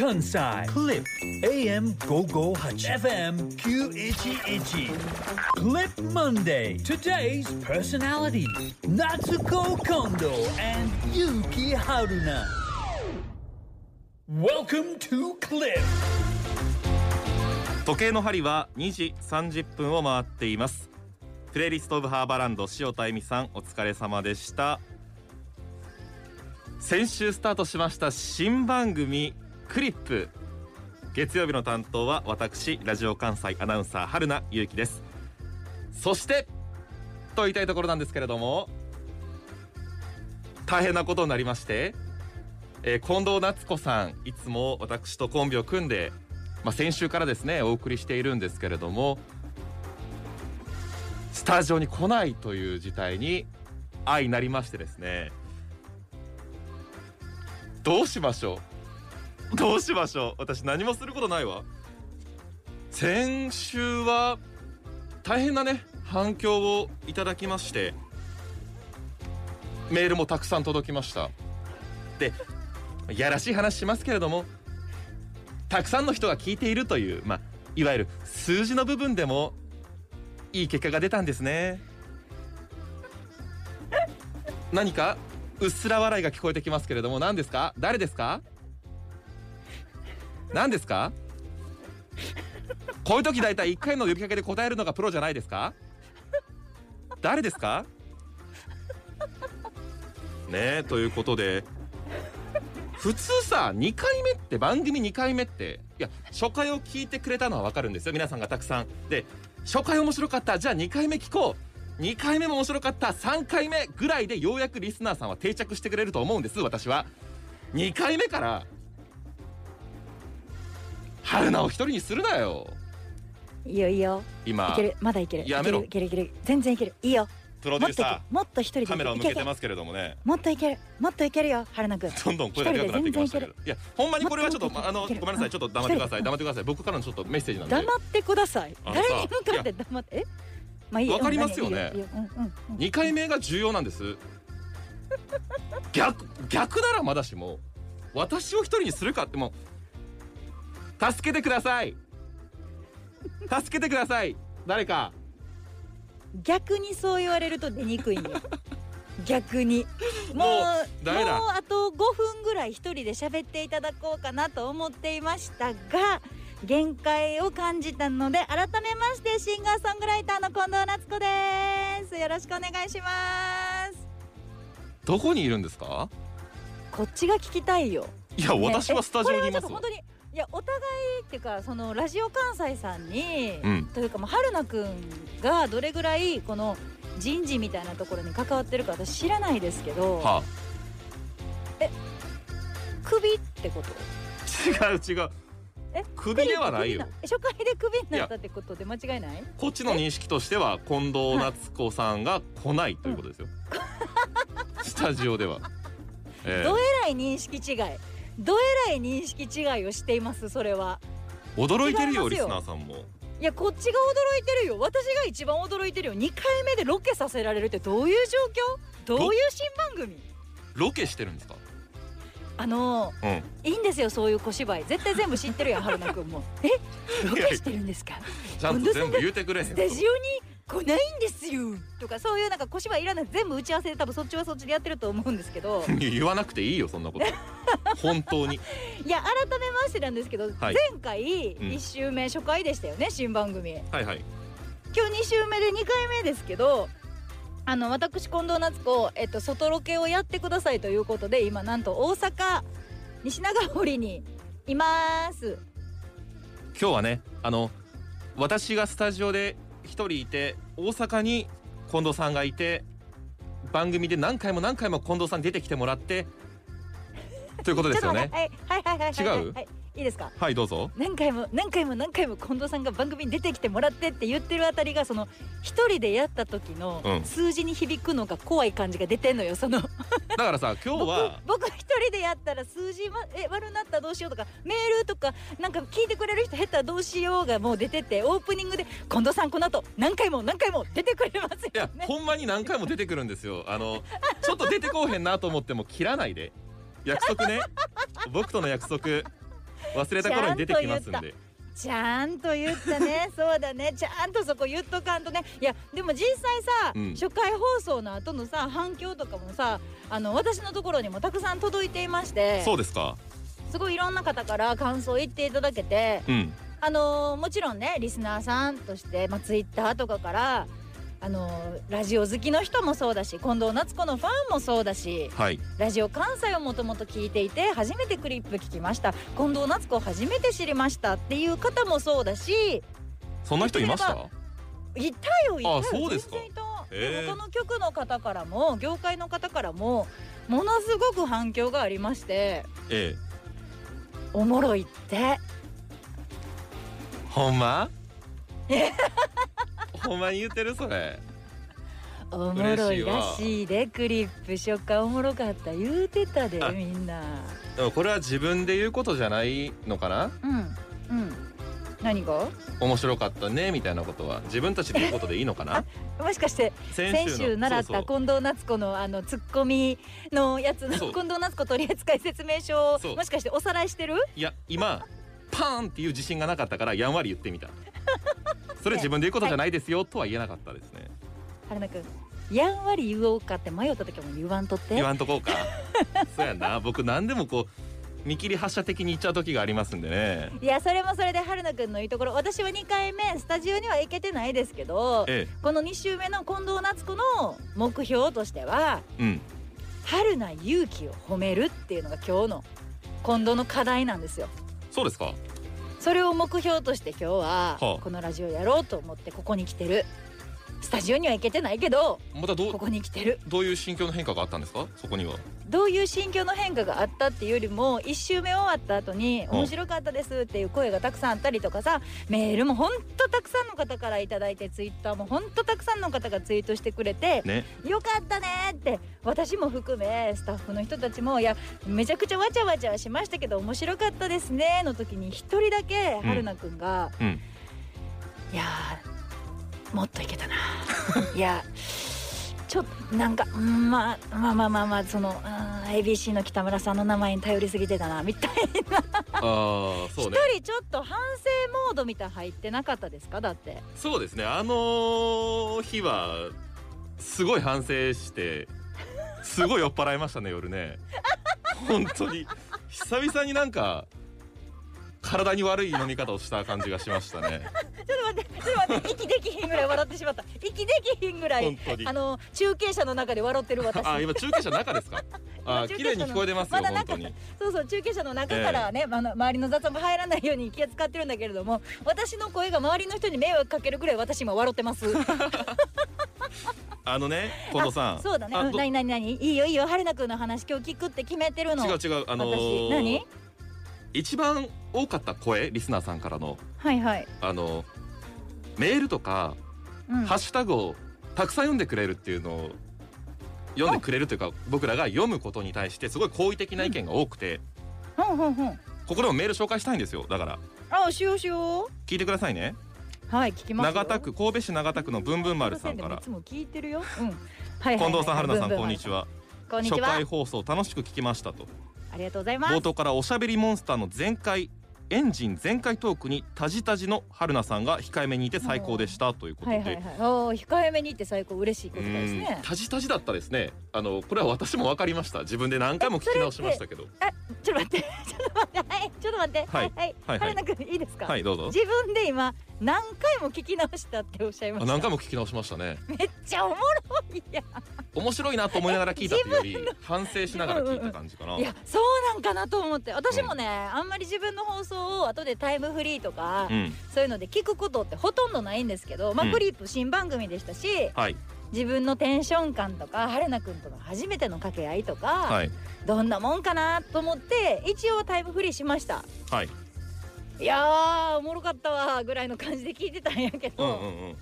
関西クリップ AM558 FM911 クリップマンデー Today's personality 夏子近藤 and 結城春 Welcome to Clip 時計の針は2時30分を回っていますプレイリストオブハーバーランド塩田恵美さんお疲れ様でした先週スタートしました新番組クリップ。月曜日の担当は私ラジオ関西アナウンサー春名ゆうきです。そしてと言いたいところなんですけれども大変なことになりまして、えー近藤夏子さんいつも私とコンビを組んでまあ、先週からですねお送りしているんですけれどもスタジオに来ないという事態に相なりましてですねどうしましょう？どうしましょう？私何もすることないわ。先週は大変なね反響をいただきましてメールもたくさん届きました。でやらしい話しますけれどもたくさんの人が聞いているという、まあ、いわゆる数字の部分でもいい結果が出たんですね。何かうっすら笑いが聞こえてきますけれども何ですか？誰ですか？何ですか？こういう時大体1回の呼びかけで答えるのがプロじゃないですか？誰ですか？ねえということで普通さ2回目って番組2回目っていや初回を聞いてくれたのは分かるんですよ。皆さんがたくさん。で初回面白かったじゃあ2回目聞こう。2回目も面白かった3回目ぐらいでようやくリスナーさんは定着してくれると思うんです私は。2回目から春菜を一人にするなよ。いいよいいよ。い今ける。まだいける。やめろ。いけるいける全然いける。いいよ。プロデューサもっといけるもっと一人でーカメラを向けてますけれどもね。もっといける。もっといけるよ春菜くん。どんどん声がでかくなってきましたけどいやほんまにこれはちょっともっとあのごめんなさい。ちょっと黙ってください。うん黙ってください。僕からのちょっとメッセージなんで。黙ってください。誰に向かって黙って？え？まあいいよ。わかりますよね。うんいいいいうんうんうん。2回目が重要なんです。逆逆ならまだしも私を一人にするかってもう助けてください。助けてください。誰か。逆にそう言われると出にくいんよ 逆に。もうもうあと5分ぐらい一人で喋っていただこうかなと思っていましたが限界を感じたので改めましてシンガーソングライターの近藤夏子です。よろしくお願いします。どこにいるんですか？こっちが聞きたいよ。いやね私はスタジオにいます本当にいやお互いっていうかそのラジオ関西さんに、うん。というかもう春菜くんがどれぐらいこの人事みたいなところに関わってるか私知らないですけど、はクビってこと？あ、違う違う。え首ではないよ。初回でクビになったってことで間違いない？こっちの認識としては近藤夏子さんが来ないということですよ、スタジオでは、ええ。どえらい認識違いどえらい認識違いをしていますそれは。驚いてるよリスナーさんも。いやこっちが驚いてるよ。私が一番驚いてるよ。2回目でロケさせられるってどういう状況？ど？ういう新番組？ロケしてるんですか？あのうん。いいんですよそういう小芝居。絶対全部知ってるやん春菜くんも。え？ロケしてるんですか？ちゃんと全部言うてくれへんスタジオに来ないんですよ。とかそういうなんか小芝居いらない全部打ち合わせで多分そっちはそっちでやってると思うんですけど。言わなくていいよそんなこと。本当に。いや改めましてなんですけど、はい。前回うん。1週目初回でしたよね新番組。はいはい。今日2週目で2回目ですけどあの私近藤夏子、えっと、外ロケをやってくださいということで今なんと大阪西長堀にいます。今日はねあの私がスタジオで一人いて大阪に近藤さんがいて番組で何回も何回も近藤さんに出てきてもらってということですよね。違う？はいいいですか？はいどうぞ。何回も何回も何回も近藤さんが番組に出てきてもらってって言ってるあたりがその一人でやった時のうん。数字に響くのが怖い感じが出てんのよその。だからさ 今日は僕僕一人でやったら数字、ま、え悪なったらどうしようとかメールとかなんか聞いてくれる人減ったらどうしようがもう出ててオープニングで近藤さんこの後何回も何回も出てくれますいや。ほんまに何回も出てくるんですよ。あのちょっと出てこうへんなと思っても切らないで。約束ね。僕との約束忘れた頃に出てきますんで。ちゃんと言った。ね。そうだね。ちゃんとそこ言っとかんとね。いやでも実際さ、うん。初回放送の後のさ反響とかもさあの私のところにもたくさん届いていまして。そうですか。すごいいろんな方から感想を言っていただけて。うん。あのーもちろんねリスナーさんとして、まあ、ツイッターとかから、あのーラジオ好きの人もそうだし近藤夏子のファンもそうだしはい。ラジオ関西をもともと聞いていて初めてクリップ聞きました。近藤夏子を初めて知りましたっていう方もそうだしそんな人いました？いたよいたよ。あそうですか。他の局の方からも業界の方からもものすごく反響がありましてええ。おもろいって。ほんま？ほんまに言ってるそれ。おもろいらしいでクリップ初回おもろかった。言うてたであみんな。でもこれは自分で言うことじゃないのかな？うんうん。何が？面白かったねみたいなことは。自分たちで言うことでいいのかな？もしかして先の週習った近藤夏子のあのツッコミのやつの近藤夏子取扱説明書をもしかしておさらいしてる？いや今パーンっていう自信がなかったからやんわり言ってみたそれ自分で言うことじゃないですよとは言えなかったですね。春菜くんやんわり言おうかって迷った時も言わんとって。言わんとこうか。そうやな。僕何でもこう見切り発車的に言っちゃう時がありますんでね。いやそれもそれで春菜くんのいいところ。私は2回目スタジオには行けてないですけどえこの2週目の近藤夏子の目標としてはえうん。春菜勇気を褒めるっていうのが今日の近藤の課題なんですよ。そうですかそれを目標として今日ははあ。このラジオやろうと思ってここに来てるスタジオには行けてないけどまたどうここに来てる。どういう心境の変化があったんですか？そこには。どういう心境の変化があったっていうよりも1周目終わった後にん。面白かったですっていう声がたくさんあったりとかさメールもほんとたくさんの方からいただいてツイッターもほんとたくさんの方がツイートしてくれてね。よかったねって私も含めスタッフの人たちもいやめちゃくちゃわちゃわちゃしましたけど面白かったですねの時に一人だけ春菜くんが、うん。いやーもっといけたな。いやちょっとなんかうんまあまあまあまあまあそのうん ABC の北村さんの名前に頼りすぎてたなみたいな。ああそ一うね。人ちょっと反省モードみたい入ってなかったですかだって。そうですね。あの日はすごい反省してすごい酔っ払いましたね夜ね。本当に。久々になんか体に悪い飲み方をした感じがしましたね。ちょっと待ってちょっと待って息できひんぐらい笑ってしまった。息できひんぐらいあの中継車の中で笑ってる私。あ今中継車の中ですか？あ綺麗に聞こえてますよまだ中そうそう中継車の中からね、あの周りの雑音が入らないように気を使ってるんだけれども私の声が周りの人に迷惑かけるぐらい私今笑ってます。あのね近藤さん。そうだね。あどうん何何何？いいよいいよ。春菜くんの話今日聞くって決めてるの。違う違う。あの私ー何？一番多かった声リスナーさんからの。はいはい、あのメールとか、うん、ハッシュタグをたくさん読んでくれるっていうのを読んでくれるというか僕らが読むことに対してすごい好意的な意見が多くて、ほん。ほん。ほん。ここでもメール紹介したいんですよだから。あしようしよ聞いてくださいね。うはい聞きますよ。長田区神戸市長田区のブンブン丸さんから。いつも聞いてるよ。うん。はい近藤さん春菜さんブンブンこんにちは。こんにちは。初回放送楽しく聞きましたと。ありがとうございます。冒頭からおしゃべりモンスターの全開エンジン全開トークにタジタジの春菜さんが控えめにいて最高でしたということで、はいはいはい。控えめにって最高。嬉しいことですうねんタジタジだったですねあのこれは私も分かりました。自分で何回も聞き直しましたけど。ちょっと待って。ちょっと待って。はい。ちょっと待ってはいはい。はいはい。春菜くんいいですか？はいどうぞ。自分で今何回も聞き直したっておっしゃいまあした。何回も聞き直しましたね。めっちゃおもろいやん。面白いなと思いながら聞いたっていうより反省しながら聞いた感じかな。いやそうなんかなと思って。私もね、あんまり自分の放送を後でタイムフリーとか、うん。そういうので聞くことってほとんどないんですけど、まあうん。クリップ新番組でしたしはい自分のテンション感とか春菜くんとの初めての掛け合いとか、はい。どんなもんかなと思って一応タイムフリーしました。はい。いやーおもろかったわぐらいの感じで聞いてたんやけど、うんうんうん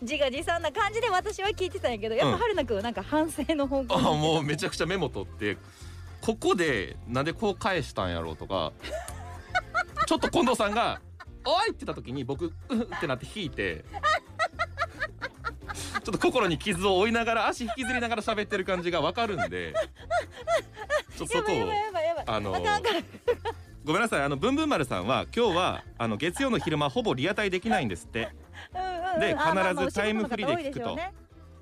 自画自賛な感じで私は聞いてたんやけどやっぱうん。春菜くんはなんか反省の方向あにもうめちゃくちゃメモ取ってここでなんでこう返したんやろうとか ちょっと近藤さんが「おい!」って言った時に僕「うん」ってなって引いてちょっと心に傷を負いながら足引きずりながら喋ってる感じがわかるんで ちょっとそこをあのごめんなさいあのブンブン丸さんは今日はあの月曜の昼間ほぼリアタイできないんですって。で必ずタイムフリーで聞くと。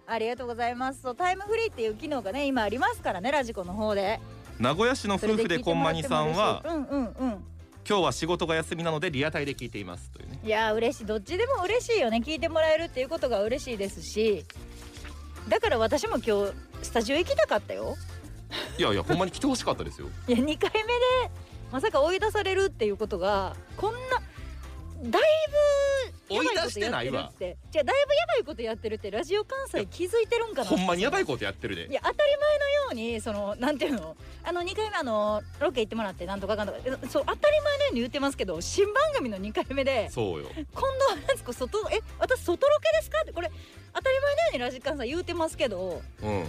ありがとうございます。そうタイムフリーっていう機能がね今ありますからねラジコの方で。名古屋市の夫婦でこんまにさんはうんうんうん今日は仕事が休みなのでリアタイで聞いていますというね。いやー嬉しいどっちでも嬉しいよね。聞いてもらえるっていうことが嬉しいですしだから私も今日スタジオ行きたかったよ。いやいやほんまに来てほしかったですよ。いや2回目でまさか追い出されるっていうことがこんなだいぶ追い出してないわやばいことやってるって。じゃあだいぶやばいことやってるってラジオ関西気づいてるんかな？ほんまにやばいことやってるで。いや当たり前のようにそのなんていうの？あの2回目あのロケ行ってもらってなんとかかんとか。えそう当たり前のように言ってますけど新番組の2回目でそうよ。近藤夏子外え私外ロケですか？ってこれ当たり前のようにラジカンさん言うてますけどうん。大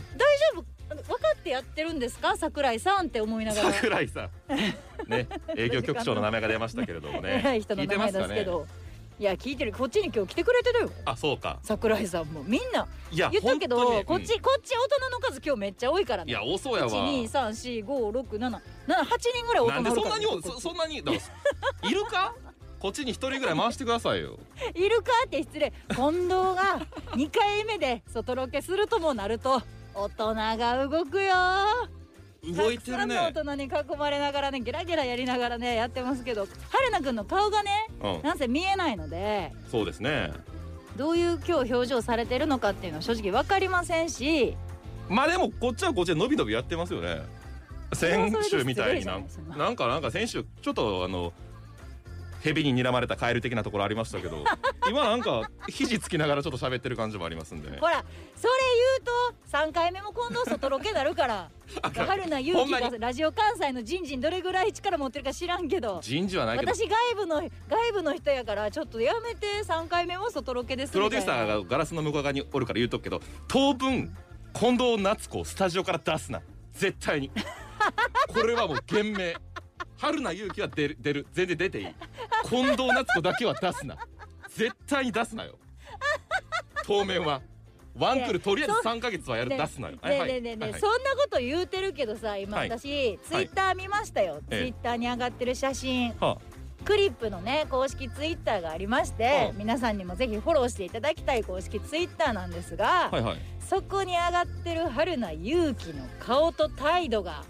丈夫分かってやってるんですか？桜井さんって思いながら。桜井さん。ね営業局長の名前が出ましたけれどもね。偉い人の名前ですけど。いや聞いてる。こっちに今日来てくれてるよ。あそうか。桜井さんもみんな。いや言ったけど、本当に。こっち、こっち大人の数今日めっちゃ多いからね。うんいや多そうやわ。一二三四五六七七八人ぐらい大人なんでそんなにそそんなにいるか？こっちに一人ぐらい回してくださいよ。いるか？って失礼。近藤が二回目で外ロケするともなると大人が動くよ。動いてるたくさんの大ね人に囲まれながらねゲラゲラやりながらねやってますけど春菜くんの顔がねうん。なんせ見えないのでそうですね。どういう今日表情されてるのかっていうのは正直分かりませんし。まあでもこっちはこっちで伸び伸びやってますよね。先週みたいになんなんかなんか先週ちょっとあの蛇に睨まれたカエル的なところありましたけど 今なんか肘つきながらちょっと喋ってる感じもありますんでね。ほらそれ言うと3回目も今度外ロケなるから春菜勇気ほんまに？がラジオ関西の人事にどれぐらい力持ってるか知らんけど。人事はないけど。私外部の外部の人やからちょっとやめて3回目も外ロケですプロデューサーがガラスの向こう側におるから言うとくけど当分近藤夏子をスタジオから出すな。絶対に。これはもう厳命春菜勇気は出る出る。全然出ていい近藤夏子だけは出すな。絶対に出すなよ。当面はワンクールとりあえず3ヶ月はやるね出すなよ。ねえねえねえねそんなこと言うてるけどさ今はい。私、ツイッター見ましたよ、ええ。ツイッターに上がってる写真。はクリップのね公式ツイッターがありまして、はあ。皆さんにもぜひフォローしていただきたい公式ツイッターなんですが、そこに上がってる春菜勇気の顔と態度が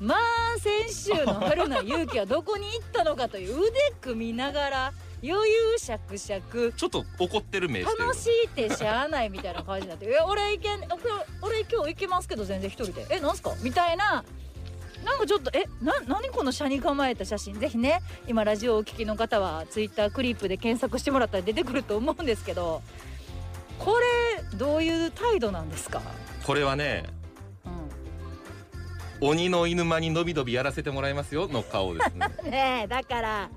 まあ先週の春菜勇気はどこに行ったのかという腕組みながら余裕しゃくしゃくちょっと怒ってる目してる楽しいってしゃあないみたいな感じになって「え俺行けん俺俺今日行けますけど全然一人で。えなんすか?」みたいな。なんかちょっとえな何この車に構えた写真？ぜひね今ラジオをお聞きの方はツイッタークリップで検索してもらったら出てくると思うんですけど。これどういう態度なんですか、これはねう鬼の犬間にのびのびやらせてもらいますよの顔ですね。ん、ねえだから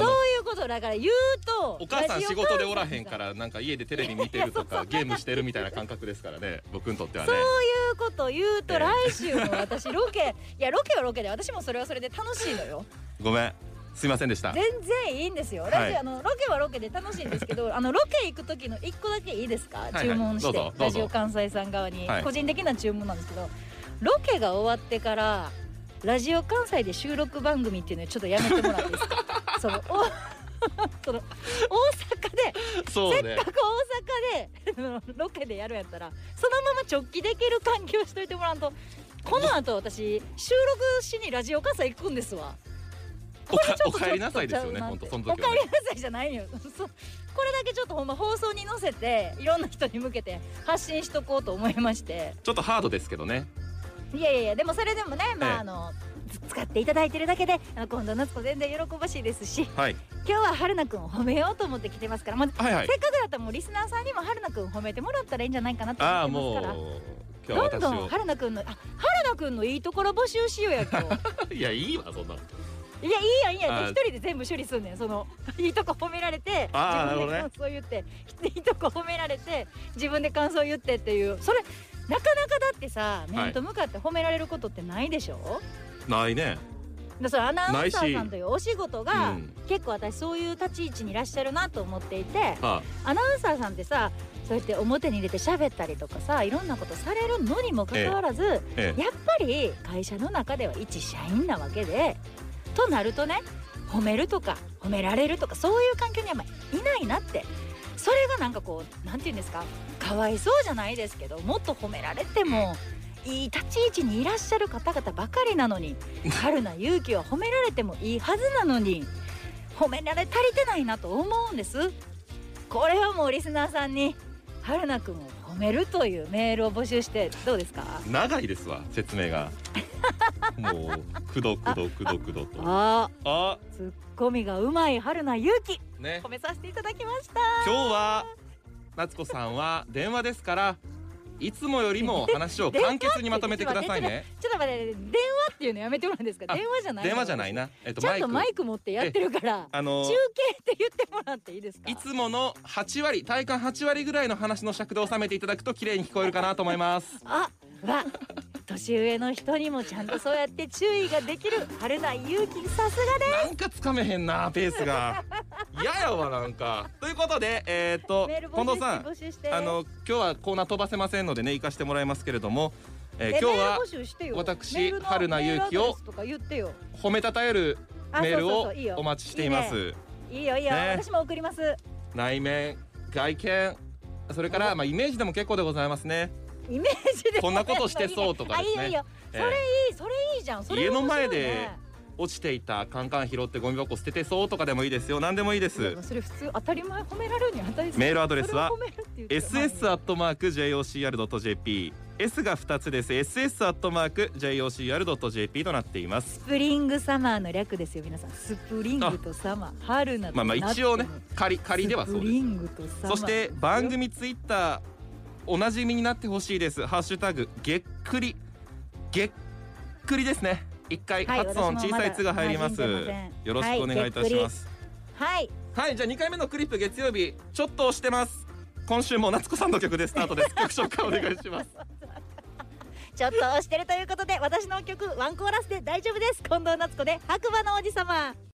そういうことだから言うとお母さん仕事でおらへんからなんか家でテレビ見てるとか ゲームしてるみたいな感覚ですからね僕にとってはね。そういうこと言うとええ。来週も私ロケ いやロケはロケで私もそれはそれで楽しいのよ。ごめん。すいませんでした。全然いいんですよ。はい。ラジオ、あのロケはロケで楽しいんですけど、あのロケ行く時の一個だけいいですか？いはい。注文してラジオ関西さん側に、はい。個人的な注文なんですけど、ロケが終わってからラジオ関西で収録番組っていうのをちょっとやめてもらっていいですか？そのお その大阪でね。せっかく大阪でロケでやるんやったらそのまま直帰できる環境しといてもらうと。この後私収録しにラジオ関西行くんですわ。おかちょっとお帰りなさいですよね本当その時はね。お帰りなさいじゃないよ。そこれだけちょっとほんま放送に載せていろんな人に向けて発信しとこうと思いまして。ちょっとハードですけどね。いやいやいやでもそれでもねまあ、ええ。あのつ使っていただいてるだけで今度夏子全然喜ばしいですしはい。今日は春菜くんを褒めようと思って来てますから、まあはいはい。せっかくだったらもうリスナーさんにも春菜くん褒めてもらったらいいんじゃないかなと思ってますからどんどんを。春菜くんのあ春菜くんのいいところ募集しようや今日。いやいいわそんないやいいやんいいや一人で全部処理すんねんその いいとこ褒められて自分で感想言って いいとこ褒められて自分で感想言ってっていう。それなかなかだってさ面と向かって褒められることってないでしょ、ないね。でそれアナウンサーさんというお仕事うが、ん。結構私そういう立ち位置にいらっしゃるなと思っていてはアナウンサーさんってさそうやって表に出て喋ったりとかさいろんなことされるのにもかかわらず、ええ。やっぱり会社の中では一社員なわけでとなるとね褒めるとか褒められるとかそういう環境にはまあいないなって。それがなんかこうなんて言うんですかかわいそうじゃないですけどもっと褒められてもいい立ち位置にいらっしゃる方々ばかりなのに春菜勇気は褒められてもいいはずなのに褒められ足りてないなと思うんです。これはもうリスナーさんに春菜くんを褒めるというメールを募集してどうですか？い長いですわ説明が。もうくどくどくどくどと。ああ。ツッコミがうまい春菜勇気ね。褒めさせていただきました。今日は夏子さんは電話ですからいつもよりも話を簡潔にまとめてくださいね。ちょっと待って電話っていうのやめてもらうんですか？あ電話じゃないの？電話じゃないな。えっとちゃんとママイク持ってやってるからあの中継って言ってもらっていいですか？いつもの8割体感8割ぐらいの話の尺で収めていただくと綺麗に聞こえるかなと思います。あわ年上の人にもちゃんとそうやって注意ができる春菜勇気さすがでなんかつかめへんなペースが。嫌やわなんか。ということでえーっと近藤さんあの今日はコーナー飛ばせませんのでね行かしてもらいますけれども、えー今日は私春菜勇気をメールアドレスとか言ってよ。褒めたたえるあメールをお待ちしています。いいよいいよ、ね。私も送ります。内面外見それからまあイメージでも結構でございますねイメージで。こんなことしてそうとかですね。あいいよいいよ。それいい、それいいじゃん。それ家の前で落ちていたカンカン拾ってゴミ箱捨ててそうとかでもいいですよ。何でもいいでいすやそれ普通当たり前褒められるに当たり前メールアドレスは ss アットマーク jocr.jp S が2つです ss アットマーク jocr.jp となっています。スプリングサマーの略ですよ皆さん。スプリングとサマー。春などまあまあ一応ね仮仮ではそうです。そして番組ツイッターおなじみになってほしいです。ハッシュタグげっくり。げっくりですね。一回はい発音小さい「つ」が入ります。よろしくお願いいたします。はいはい。じゃあ2回目のクリップ月曜日ちょっと押してます。今週も夏子さんの曲でスタートです。曲紹介お願いします。ちょっと押してるということで私の曲ワンコーラスで大丈夫です。近藤夏子で白馬の王子様